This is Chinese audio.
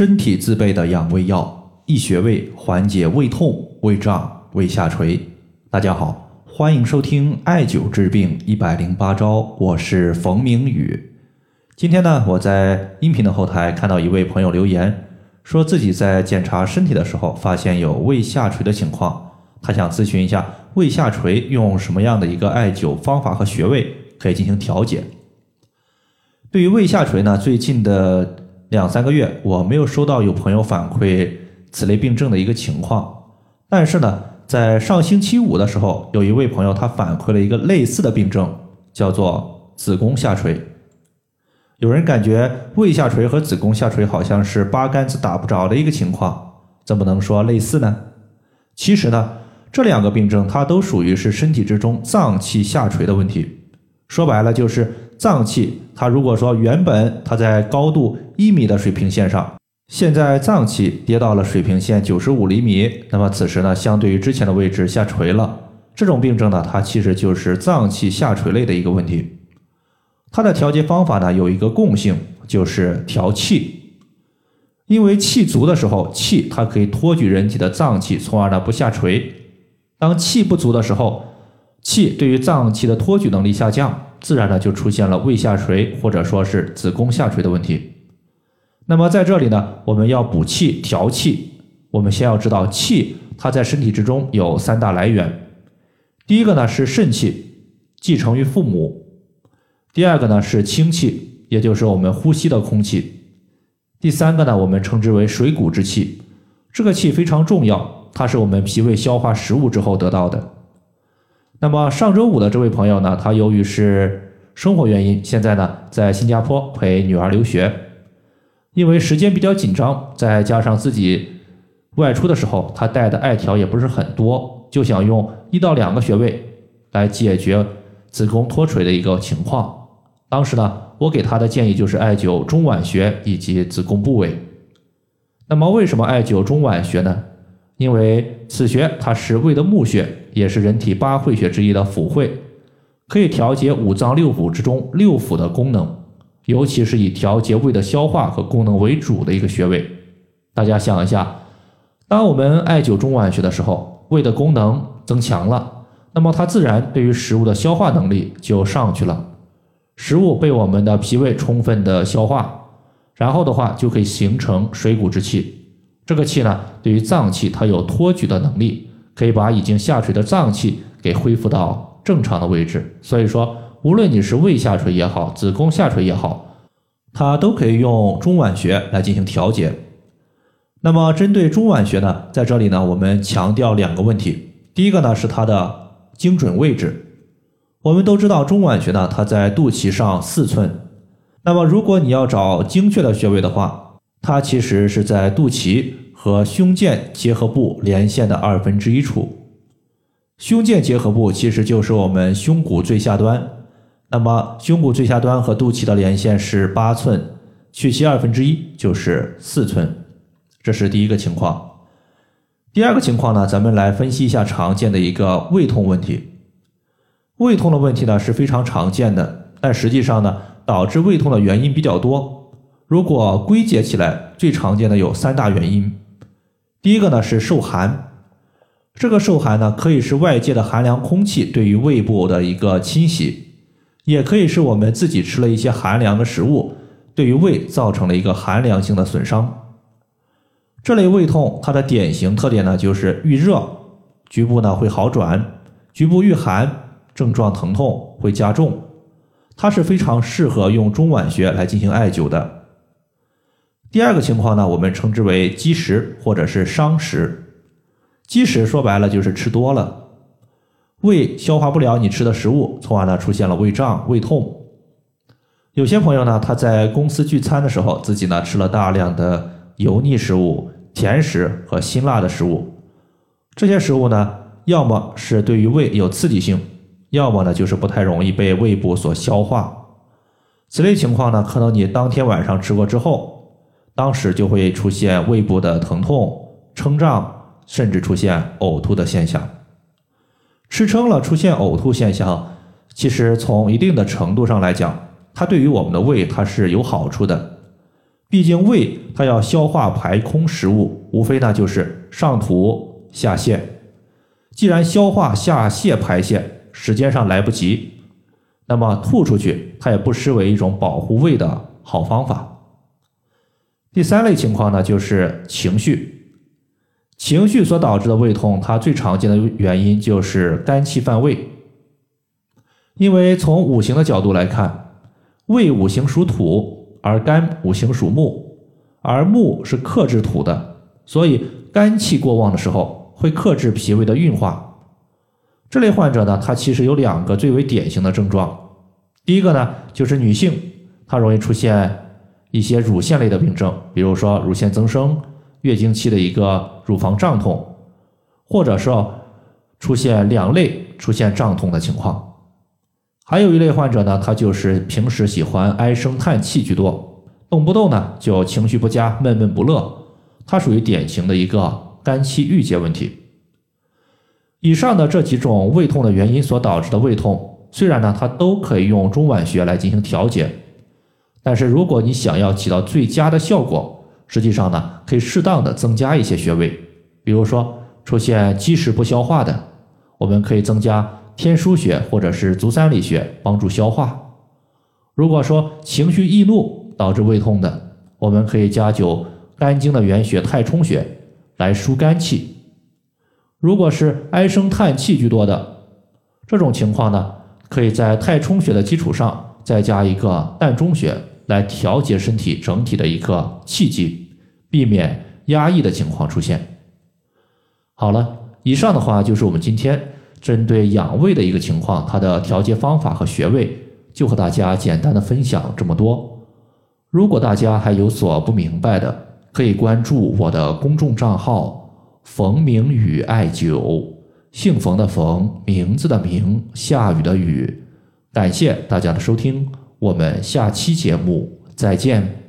身体自备的养胃药，一穴位缓解胃痛、胃胀、胃下垂。大家好，欢迎收听艾灸治病一百零八招，我是冯明宇。今天呢，我在音频的后台看到一位朋友留言，说自己在检查身体的时候发现有胃下垂的情况，他想咨询一下胃下垂用什么样的一个艾灸方法和穴位可以进行调节。对于胃下垂呢，最近的。两三个月，我没有收到有朋友反馈此类病症的一个情况。但是呢，在上星期五的时候，有一位朋友他反馈了一个类似的病症，叫做子宫下垂。有人感觉胃下垂和子宫下垂好像是八竿子打不着的一个情况，怎么能说类似呢？其实呢，这两个病症它都属于是身体之中脏器下垂的问题。说白了就是脏器，它如果说原本它在高度一米的水平线上，现在脏器跌到了水平线九十五厘米，那么此时呢，相对于之前的位置下垂了。这种病症呢，它其实就是脏器下垂类的一个问题。它的调节方法呢有一个共性，就是调气。因为气足的时候，气它可以托举人体的脏器，从而呢不下垂。当气不足的时候，气对于脏器的托举能力下降，自然呢就出现了胃下垂或者说是子宫下垂的问题。那么在这里呢，我们要补气调气，我们先要知道气它在身体之中有三大来源。第一个呢是肾气，继承于父母；第二个呢是氢气，也就是我们呼吸的空气；第三个呢我们称之为水谷之气。这个气非常重要，它是我们脾胃消化食物之后得到的。那么上周五的这位朋友呢，他由于是生活原因，现在呢在新加坡陪女儿留学，因为时间比较紧张，再加上自己外出的时候，他带的艾条也不是很多，就想用一到两个穴位来解决子宫脱垂的一个情况。当时呢，我给他的建议就是艾灸中脘穴以及子宫部位。那么为什么艾灸中脘穴呢？因为此穴它是胃的募穴，也是人体八会穴之一的腑会，可以调节五脏六腑之中六腑的功能，尤其是以调节胃的消化和功能为主的一个穴位。大家想一下，当我们艾灸中脘穴的时候，胃的功能增强了，那么它自然对于食物的消化能力就上去了，食物被我们的脾胃充分的消化，然后的话就可以形成水谷之气。这个气呢，对于脏器它有托举的能力，可以把已经下垂的脏器给恢复到正常的位置。所以说，无论你是胃下垂也好，子宫下垂也好，它都可以用中脘穴来进行调节。那么，针对中脘穴呢，在这里呢，我们强调两个问题。第一个呢，是它的精准位置。我们都知道，中脘穴呢，它在肚脐上四寸。那么，如果你要找精确的穴位的话，它其实是在肚脐和胸腱结合部连线的二分之一处。胸腱结合部其实就是我们胸骨最下端。那么胸骨最下端和肚脐的连线是八寸，去其二分之一就是四寸。这是第一个情况。第二个情况呢，咱们来分析一下常见的一个胃痛问题。胃痛的问题呢是非常常见的，但实际上呢，导致胃痛的原因比较多。如果归结起来，最常见的有三大原因。第一个呢是受寒，这个受寒呢可以是外界的寒凉空气对于胃部的一个侵袭，也可以是我们自己吃了一些寒凉的食物，对于胃造成了一个寒凉性的损伤。这类胃痛它的典型特点呢就是遇热，局部呢会好转，局部遇寒，症状疼痛会加重，它是非常适合用中脘穴来进行艾灸的。第二个情况呢，我们称之为积食或者是伤食。积食说白了就是吃多了，胃消化不了你吃的食物，从而呢出现了胃胀、胃痛。有些朋友呢，他在公司聚餐的时候，自己呢吃了大量的油腻食物、甜食和辛辣的食物，这些食物呢，要么是对于胃有刺激性，要么呢就是不太容易被胃部所消化。此类情况呢，可能你当天晚上吃过之后。当时就会出现胃部的疼痛、撑胀，甚至出现呕吐的现象。吃撑了出现呕吐现象，其实从一定的程度上来讲，它对于我们的胃它是有好处的。毕竟胃它要消化排空食物，无非呢就是上吐下泻。既然消化下泻排泄时间上来不及，那么吐出去它也不失为一种保护胃的好方法。第三类情况呢，就是情绪。情绪所导致的胃痛，它最常见的原因就是肝气犯胃。因为从五行的角度来看，胃五行属土，而肝五行属木，而木是克制土的，所以肝气过旺的时候会克制脾胃的运化。这类患者呢，他其实有两个最为典型的症状。第一个呢，就是女性她容易出现一些乳腺类的病症，比如说乳腺增生。月经期的一个乳房胀痛，或者说出现两肋出现胀痛的情况。还有一类患者呢，他就是平时喜欢唉声叹气居多，动不动呢就情绪不佳、闷闷不乐，他属于典型的一个肝气郁结问题。以上的这几种胃痛的原因所导致的胃痛，虽然呢它都可以用中脘穴来进行调节，但是如果你想要起到最佳的效果，实际上呢，可以适当的增加一些穴位，比如说出现积食不消化的，我们可以增加天枢穴或者是足三里穴帮助消化。如果说情绪易怒导致胃痛的，我们可以加灸肝经的原穴太冲穴来疏肝气。如果是唉声叹气居多的这种情况呢，可以在太冲穴的基础上再加一个膻中穴。来调节身体整体的一个气机，避免压抑的情况出现。好了，以上的话就是我们今天针对养胃的一个情况，它的调节方法和穴位，就和大家简单的分享这么多。如果大家还有所不明白的，可以关注我的公众账号“冯明宇艾灸”，姓冯的冯，名字的名，下雨的雨。感谢大家的收听。我们下期节目再见。